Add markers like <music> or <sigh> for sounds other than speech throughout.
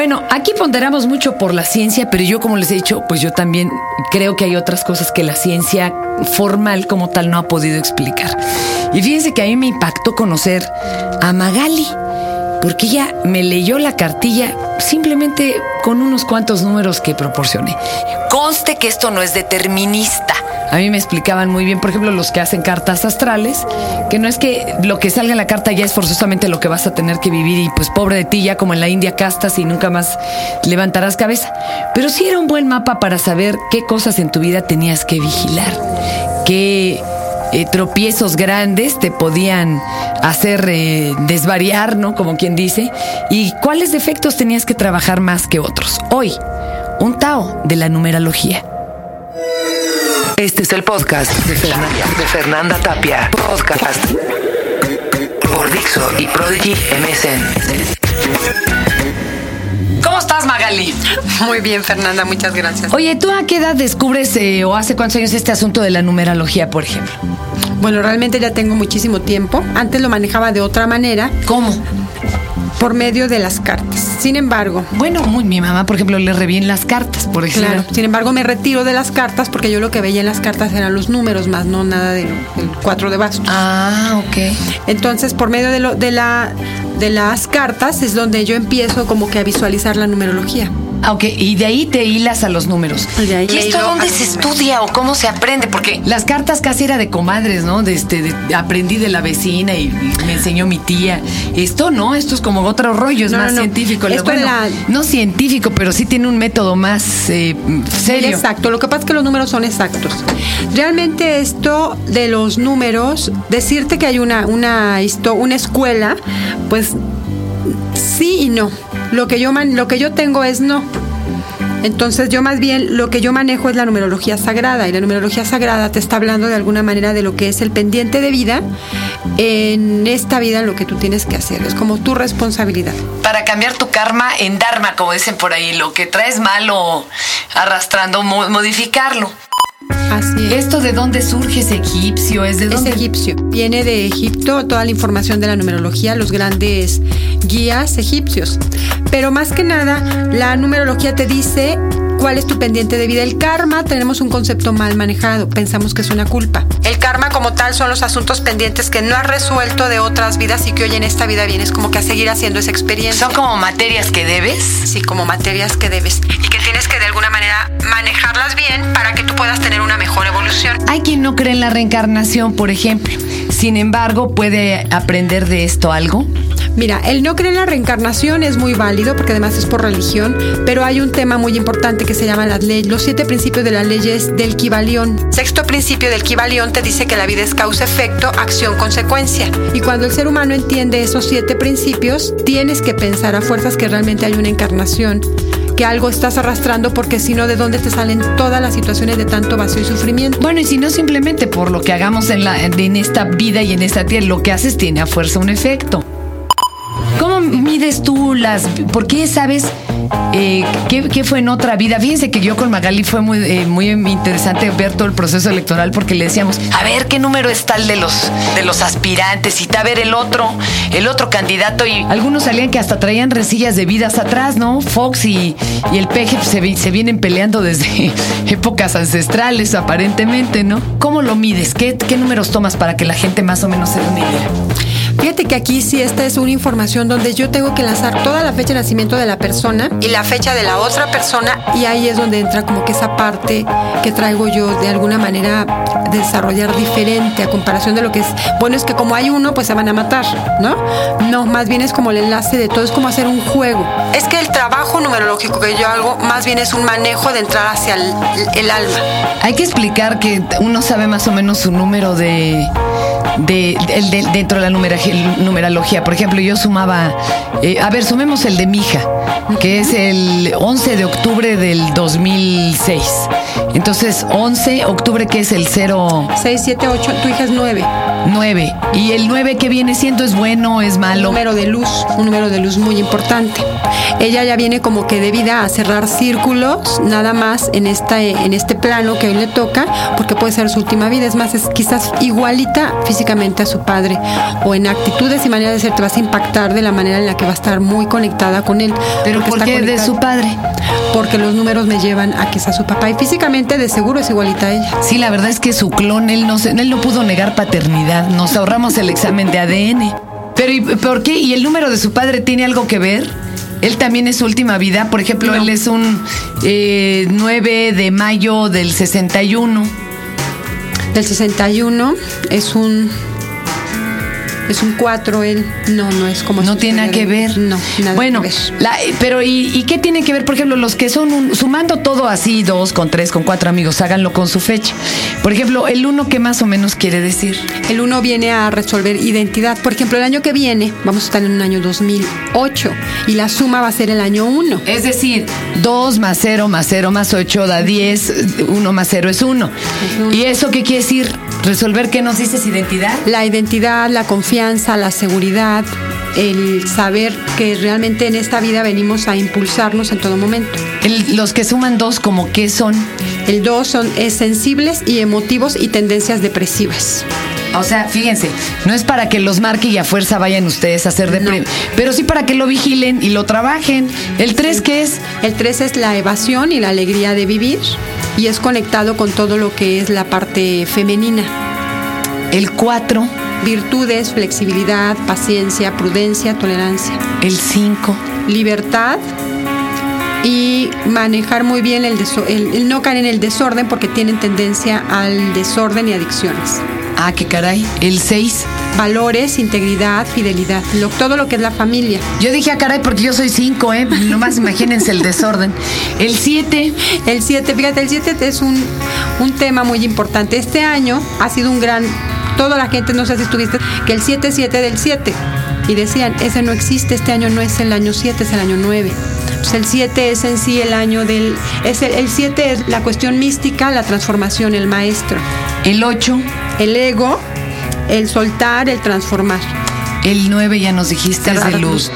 Bueno, aquí ponderamos mucho por la ciencia, pero yo como les he dicho, pues yo también creo que hay otras cosas que la ciencia formal como tal no ha podido explicar. Y fíjense que a mí me impactó conocer a Magali, porque ella me leyó la cartilla simplemente con unos cuantos números que proporcioné. Conste que esto no es determinista. A mí me explicaban muy bien, por ejemplo, los que hacen cartas astrales, que no es que lo que salga en la carta ya es forzosamente lo que vas a tener que vivir y pues pobre de ti, ya como en la India castas y nunca más levantarás cabeza. Pero sí era un buen mapa para saber qué cosas en tu vida tenías que vigilar, qué eh, tropiezos grandes te podían hacer eh, desvariar, ¿no? Como quien dice, y cuáles defectos tenías que trabajar más que otros. Hoy, un Tao de la numerología. Este es el podcast de Fernanda, de Fernanda Tapia. Podcast por Dixo y Prodigy MSN. ¿Cómo estás, Magali? Muy bien, Fernanda, muchas gracias. Oye, ¿tú a qué edad descubres eh, o hace cuántos años este asunto de la numerología, por ejemplo? Bueno, realmente ya tengo muchísimo tiempo. Antes lo manejaba de otra manera. ¿Cómo? Por medio de las cartas. Sin embargo. Bueno, muy, mi mamá, por ejemplo, le reviene las cartas, por ejemplo. Claro. Sin embargo, me retiro de las cartas porque yo lo que veía en las cartas eran los números, más no nada del, del cuatro de bastos. Ah, ok. Entonces, por medio de, lo, de, la, de las cartas es donde yo empiezo como que a visualizar la numerología. Ah, ok, y de ahí te hilas a los números. Y de ahí ¿Y esto dónde se estudia o cómo se aprende? Porque las cartas casi era de comadres, ¿no? De este, de- aprendí de la vecina y, y me enseñó mi tía. Esto no, esto es como otro rollo, es No, más no, científico. Esto Bueno, No científico, pero sí tiene un método más eh, serio. Exacto, lo que pasa es que los números son exactos. Realmente esto de los números, decirte que hay una, una, una escuela, pues sí y no. Lo que, yo lo que yo tengo es no. Entonces yo más bien lo que yo manejo es la numerología sagrada y la numerología sagrada te está hablando de alguna manera de lo que es el pendiente de vida en esta vida lo que tú tienes que hacer, es como tu responsabilidad. Para cambiar tu karma en dharma, como dicen por ahí, lo que traes malo arrastrando, mo- modificarlo. Así es. ¿Esto de dónde surge? ¿Es egipcio? ¿Es de Es dónde? egipcio. Viene de Egipto toda la información de la numerología, los grandes guías egipcios. Pero más que nada, la numerología te dice cuál es tu pendiente de vida. El karma tenemos un concepto mal manejado. Pensamos que es una culpa. El karma como tal son los asuntos pendientes que no has resuelto de otras vidas y que hoy en esta vida vienes como que a seguir haciendo esa experiencia. ¿Son como materias que debes? Sí, como materias que debes y que tienes que de alguna manera manejarlas bien para que puedas tener una mejor evolución. Hay quien no cree en la reencarnación, por ejemplo. Sin embargo, ¿puede aprender de esto algo? Mira, el no creer en la reencarnación es muy válido porque además es por religión, pero hay un tema muy importante que se llama las leyes, los siete principios de las leyes del Kibalión. Sexto principio del Kibalión te dice que la vida es causa-efecto, acción-consecuencia. Y cuando el ser humano entiende esos siete principios, tienes que pensar a fuerzas que realmente hay una encarnación que algo estás arrastrando porque si no, ¿de dónde te salen todas las situaciones de tanto vacío y sufrimiento? Bueno, y si no simplemente por lo que hagamos en, la, en esta vida y en esta tierra, lo que haces tiene a fuerza un efecto. ¿Cómo mides tú las... ¿Por qué sabes eh, qué, fue en otra vida? Fíjense que yo con Magali fue muy, eh, muy interesante ver todo el proceso electoral porque le decíamos, a ver qué número está el de los, de los aspirantes y a ver el otro, el otro candidato. Y algunos salían que hasta traían resillas de vidas atrás, ¿no? Fox y, el peje se vienen peleando desde <laughs> épocas ancestrales aparentemente, ¿no? ¿Cómo lo mides? ¿Qué, ¿Qué números tomas para que la gente más o menos se dé una idea? Fíjate que aquí sí esta es una información donde yo tengo que lanzar toda la fecha de nacimiento de la persona y la fecha de la otra persona y ahí es donde entra como que esa parte que traigo yo de alguna manera desarrollar diferente a comparación de lo que es, bueno, es que como hay uno pues se van a matar, ¿no? No, más bien es como el enlace de todo, es como hacer un juego. Es que el trabajo numerológico que yo hago más bien es un manejo de entrar hacia el, el alma. Hay que explicar que uno sabe más o menos su número de. de, el de- dentro de la numerología. Por ejemplo, yo sumaba. eh, a ver, sumemos el de mi hija, que es el 11 de octubre del 2006. Entonces, 11, octubre, que es el 09. 6, 7, 8, tu hija es 9. Y el 9 que viene siendo es bueno, es Un malo. número de luz, un número de luz muy importante. Ella ya viene como que debida a cerrar círculos, nada más en, esta, en este plano que hoy le toca, porque puede ser su última vida. Es más, es quizás igualita físicamente a su padre, o en actitudes y maneras de ser, te vas a impactar de la manera en la que va a estar muy conectada con él. ¿Pero por qué de su padre? Porque los números me llevan a que sea su papá, y físicamente de seguro es igualita a ella. Sí, la verdad es que su clon, él no, él no pudo negar paternidad. Nos ahorramos el examen de ADN. Pero ¿y por qué? ¿Y el número de su padre tiene algo que ver? Él también es su última vida. Por ejemplo, No. él es un eh, 9 de mayo del 61. Del 61 es un es un 4 él. No, no es como No tiene nada que ver. No, nada Bueno, que ver. la- pero ¿y, y qué tiene que ver, por ejemplo, los que son un- sumando todo así, dos, con tres, con cuatro amigos, háganlo con su fecha? Por ejemplo, el uno, ¿qué más o menos quiere decir? El 1 viene a resolver identidad. Por ejemplo, el año que viene vamos a estar en un año 2008 y la suma va a ser el año 1. Es decir, 2 más 0 más 0 más 8 da 10, 1 más 0 es 1. uno. ¿Y eso qué quiere decir? ¿Resolver qué nos dices identidad? La identidad, la confianza, la seguridad, el saber que realmente en esta vida venimos a impulsarnos en todo momento. El- los que suman 2, como qué son? El 2 son es sensibles y emotivos y tendencias depresivas. O sea, fíjense, no es para que los marque y a fuerza vayan ustedes a hacer depre, pero sí para que lo vigilen y lo trabajen. El 3, ¿qué es? El 3 es la evasión y la alegría de vivir y es conectado con todo lo que es la parte femenina. El 4, Virtudes, flexibilidad, paciencia, prudencia, tolerancia, el 5, libertad y manejar muy bien el, el no caer en el desorden porque tienen tendencia al desorden y adicciones. ah, qué caray, el 6. Valores, integridad, fidelidad, lo- todo lo que es la familia. Yo dije, ah, caray, porque yo soy 5, ¿eh? Nomás imagínense el desorden. El 7, El 7, fíjate, el 7 es un, un tema muy importante. Este año ha sido un gran, toda la gente, no sé si estuviste, que el 7 7 del 7. Y decían, ese no existe, este año no es el año 7, es el año 9. Pues el 7 es en sí el año del... Es el, el 7 es la cuestión mística, la transformación, el maestro. el 8, El ego, el soltar, el transformar. el 9 ya nos dijiste es de luz.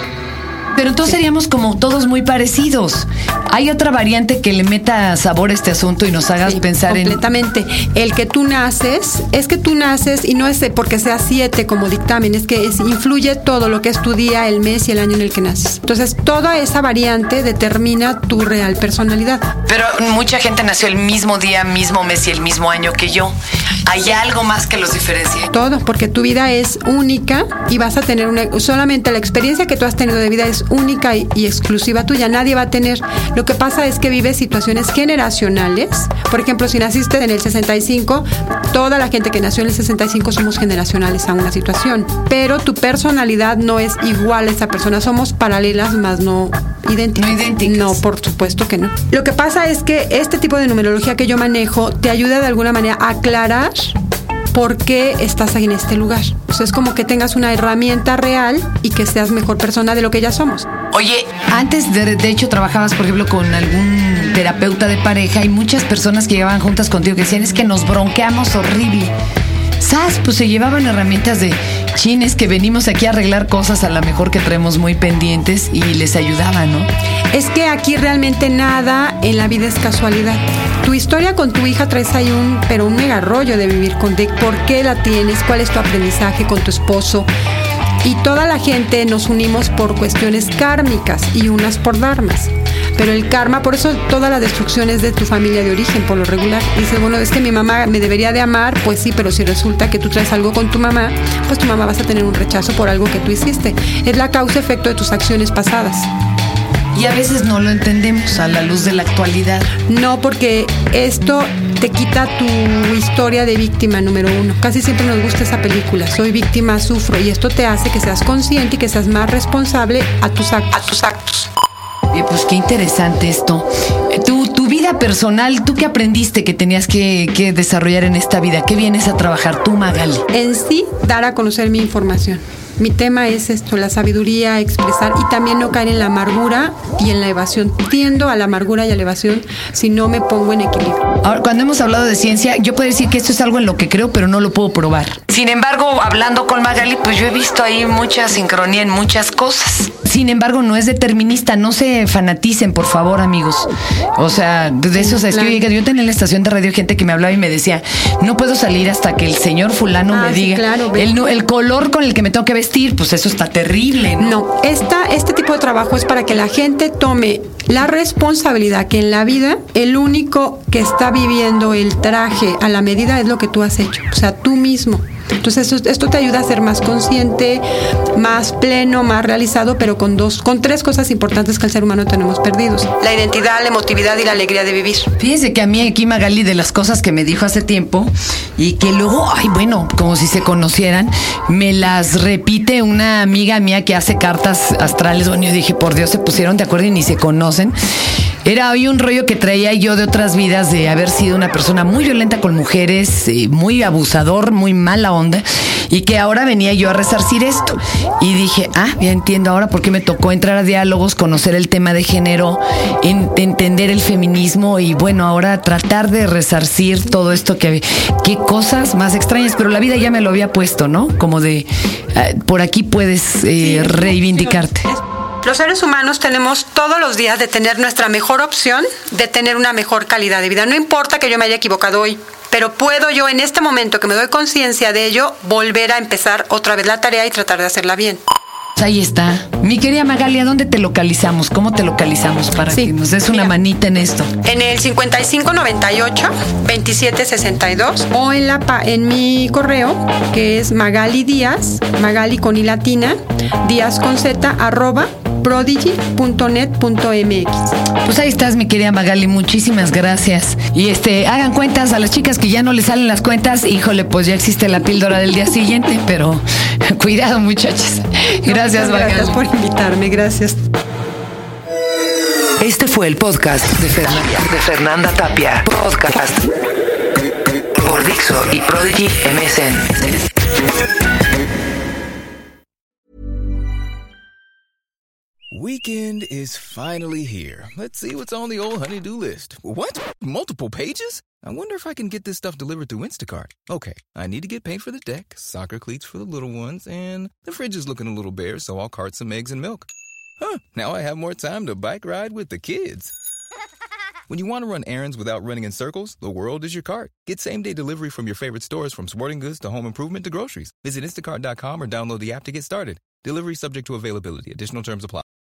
Pero entonces seríamos como todos muy parecidos. Hay otra variante que le meta sabor a este asunto y nos hagas Sí, pensar en... completamente. El que tú naces, es que tú naces y no es porque sea siete como dictamen, es que es- influye todo lo que es tu día, el mes y el año en el que naces. Entonces, toda esa variante determina tu real personalidad. Pero mucha gente nació el mismo día, mismo mes y el mismo año que yo. ¿Hay algo más que los diferencie? Todo, porque tu vida es única y vas a tener una, solamente la experiencia que tú has tenido de vida es única y, y exclusiva tuya. Nadie va a tener. Lo que pasa es que vives situaciones generacionales. Por ejemplo, si naciste en el 65, toda la gente que nació en el 65 somos generacionales a una situación. Pero tu personalidad no es igual a esa persona. Somos paralelas, más no idénticas. No idénticas. No, por supuesto que no. Lo que pasa es que este tipo de numerología que yo manejo te ayuda de alguna manera a aclarar por qué estás en este lugar. O sea, es como que tengas una herramienta real y que seas mejor persona de lo que ya somos. Oye, antes de, de hecho trabajabas, por ejemplo, con algún terapeuta de pareja y muchas personas que llegaban juntas contigo que decían es que nos bronqueamos horrible. ¿Sabes? Pues se llevaban herramientas de chines que venimos aquí a arreglar cosas a lo mejor que traemos muy pendientes y les ayudaban, ¿no? Es que aquí realmente nada en la vida es casualidad. Tu historia con tu hija traes ahí un, pero un mega rollo de vivir con de por qué la tienes, cuál es tu aprendizaje con tu esposo. Y toda la gente nos unimos por cuestiones kármicas y unas por dharmas. Pero el karma, por eso toda la destrucción es de tu familia de origen, por lo regular. Dices, bueno, es que mi mamá me debería de amar, pues sí, pero si resulta que tú traes algo con tu mamá, pues tu mamá vas a tener un rechazo por algo que tú hiciste. Es la causa-efecto de tus acciones pasadas. Y a veces no lo entendemos a la luz de la actualidad. No, porque esto te quita tu historia de víctima número uno. Casi siempre nos gusta esa película. Soy víctima, sufro. Y esto te hace que seas consciente y que seas más responsable a tus actos. A tus actos. Eh, pues qué interesante esto. Eh, Tu, tu vida personal, ¿tú qué aprendiste que tenías que, que desarrollar en esta vida? ¿Qué vienes a trabajar tú, Magali? En sí, dar a conocer mi información. Mi tema es esto, la sabiduría, expresar y también no caer en la amargura y en la evasión. Tiendo a la amargura y a la evasión si no me pongo en equilibrio. Ahora, cuando hemos hablado de ciencia, yo puedo decir que esto es algo en lo que creo, pero no lo puedo probar. Sin embargo, hablando con Magali, pues yo he visto ahí mucha sincronía en muchas cosas. Sin embargo, no es determinista. No se fanaticen, por favor, amigos. O sea, de eso es que yo, tenía en la estación de radio gente que me hablaba y me decía, no puedo salir hasta que el señor fulano Ah, me sí, diga claro, el, el color con el que me tengo que vestir. Pues eso está terrible, ¿no? No, esta, este tipo de trabajo es para que la gente tome la responsabilidad que en la vida el único que está viviendo el traje a la medida es lo que tú has hecho, o sea, tú mismo. Entonces esto, esto te ayuda a ser más consciente, más pleno, más realizado, pero con dos, con tres cosas importantes que el ser humano tenemos perdidos: la identidad, la emotividad y la alegría de vivir. Fíjese que a mí aquí Magali de las cosas que me dijo hace tiempo y que luego, ay bueno, como si se conocieran, me las repite una amiga mía que hace cartas astrales. Bueno, yo dije, por Dios, se pusieron de acuerdo y ni se conocen. Era hoy un rollo que traía yo de otras vidas de haber sido una persona muy violenta con mujeres, eh, muy abusador, muy mala onda, y que ahora venía yo a resarcir esto. Y dije, ah, ya entiendo ahora por qué me tocó entrar a diálogos, conocer el tema de género, en- entender el feminismo y bueno, ahora tratar de resarcir todo esto que qué cosas más extrañas, pero la vida ya me lo había puesto, ¿no? Como de eh, por aquí puedes eh, reivindicarte. Los seres humanos tenemos todos los días de tener nuestra mejor opción de tener una mejor calidad de vida. No importa que yo me haya equivocado hoy, pero puedo yo en este momento que me doy conciencia de ello volver a empezar otra vez la tarea y tratar de hacerla bien. Ahí está. Mi querida Magali, ¿a dónde te localizamos? ¿Cómo te localizamos para Sí, que nos des una manita en esto? En el 5598 2762 o en la en mi correo que es Magali Díaz, Magali con i latina, Díaz con z arroba prodigy.net.mx. Pues ahí estás, mi querida Magali, muchísimas gracias. Y este, hagan cuentas a las chicas que ya no les salen las cuentas, híjole, pues ya existe la píldora del día siguiente, pero <laughs> cuidado, muchachas. Gracias, Magali. Gracias por invitarme, gracias. Este fue el podcast de Fernanda, de Fernanda Tapia. Podcast por Dixo y Prodigy MSN. Weekend is finally here. Let's see what's on the old honey-do list. What? Multiple pages? I wonder if I can get this stuff delivered through Instacart. Okay, I need to get paint for the deck, soccer cleats for the little ones, and the fridge is looking a little bare, so I'll cart some eggs and milk. Huh, now I have more time to bike ride with the kids. <laughs> When you want to run errands without running in circles, the world is your cart. Get same-day delivery from your favorite stores from sporting goods to home improvement to groceries. Visit instacart.com or download the app to get started. Delivery subject to availability. Additional terms apply.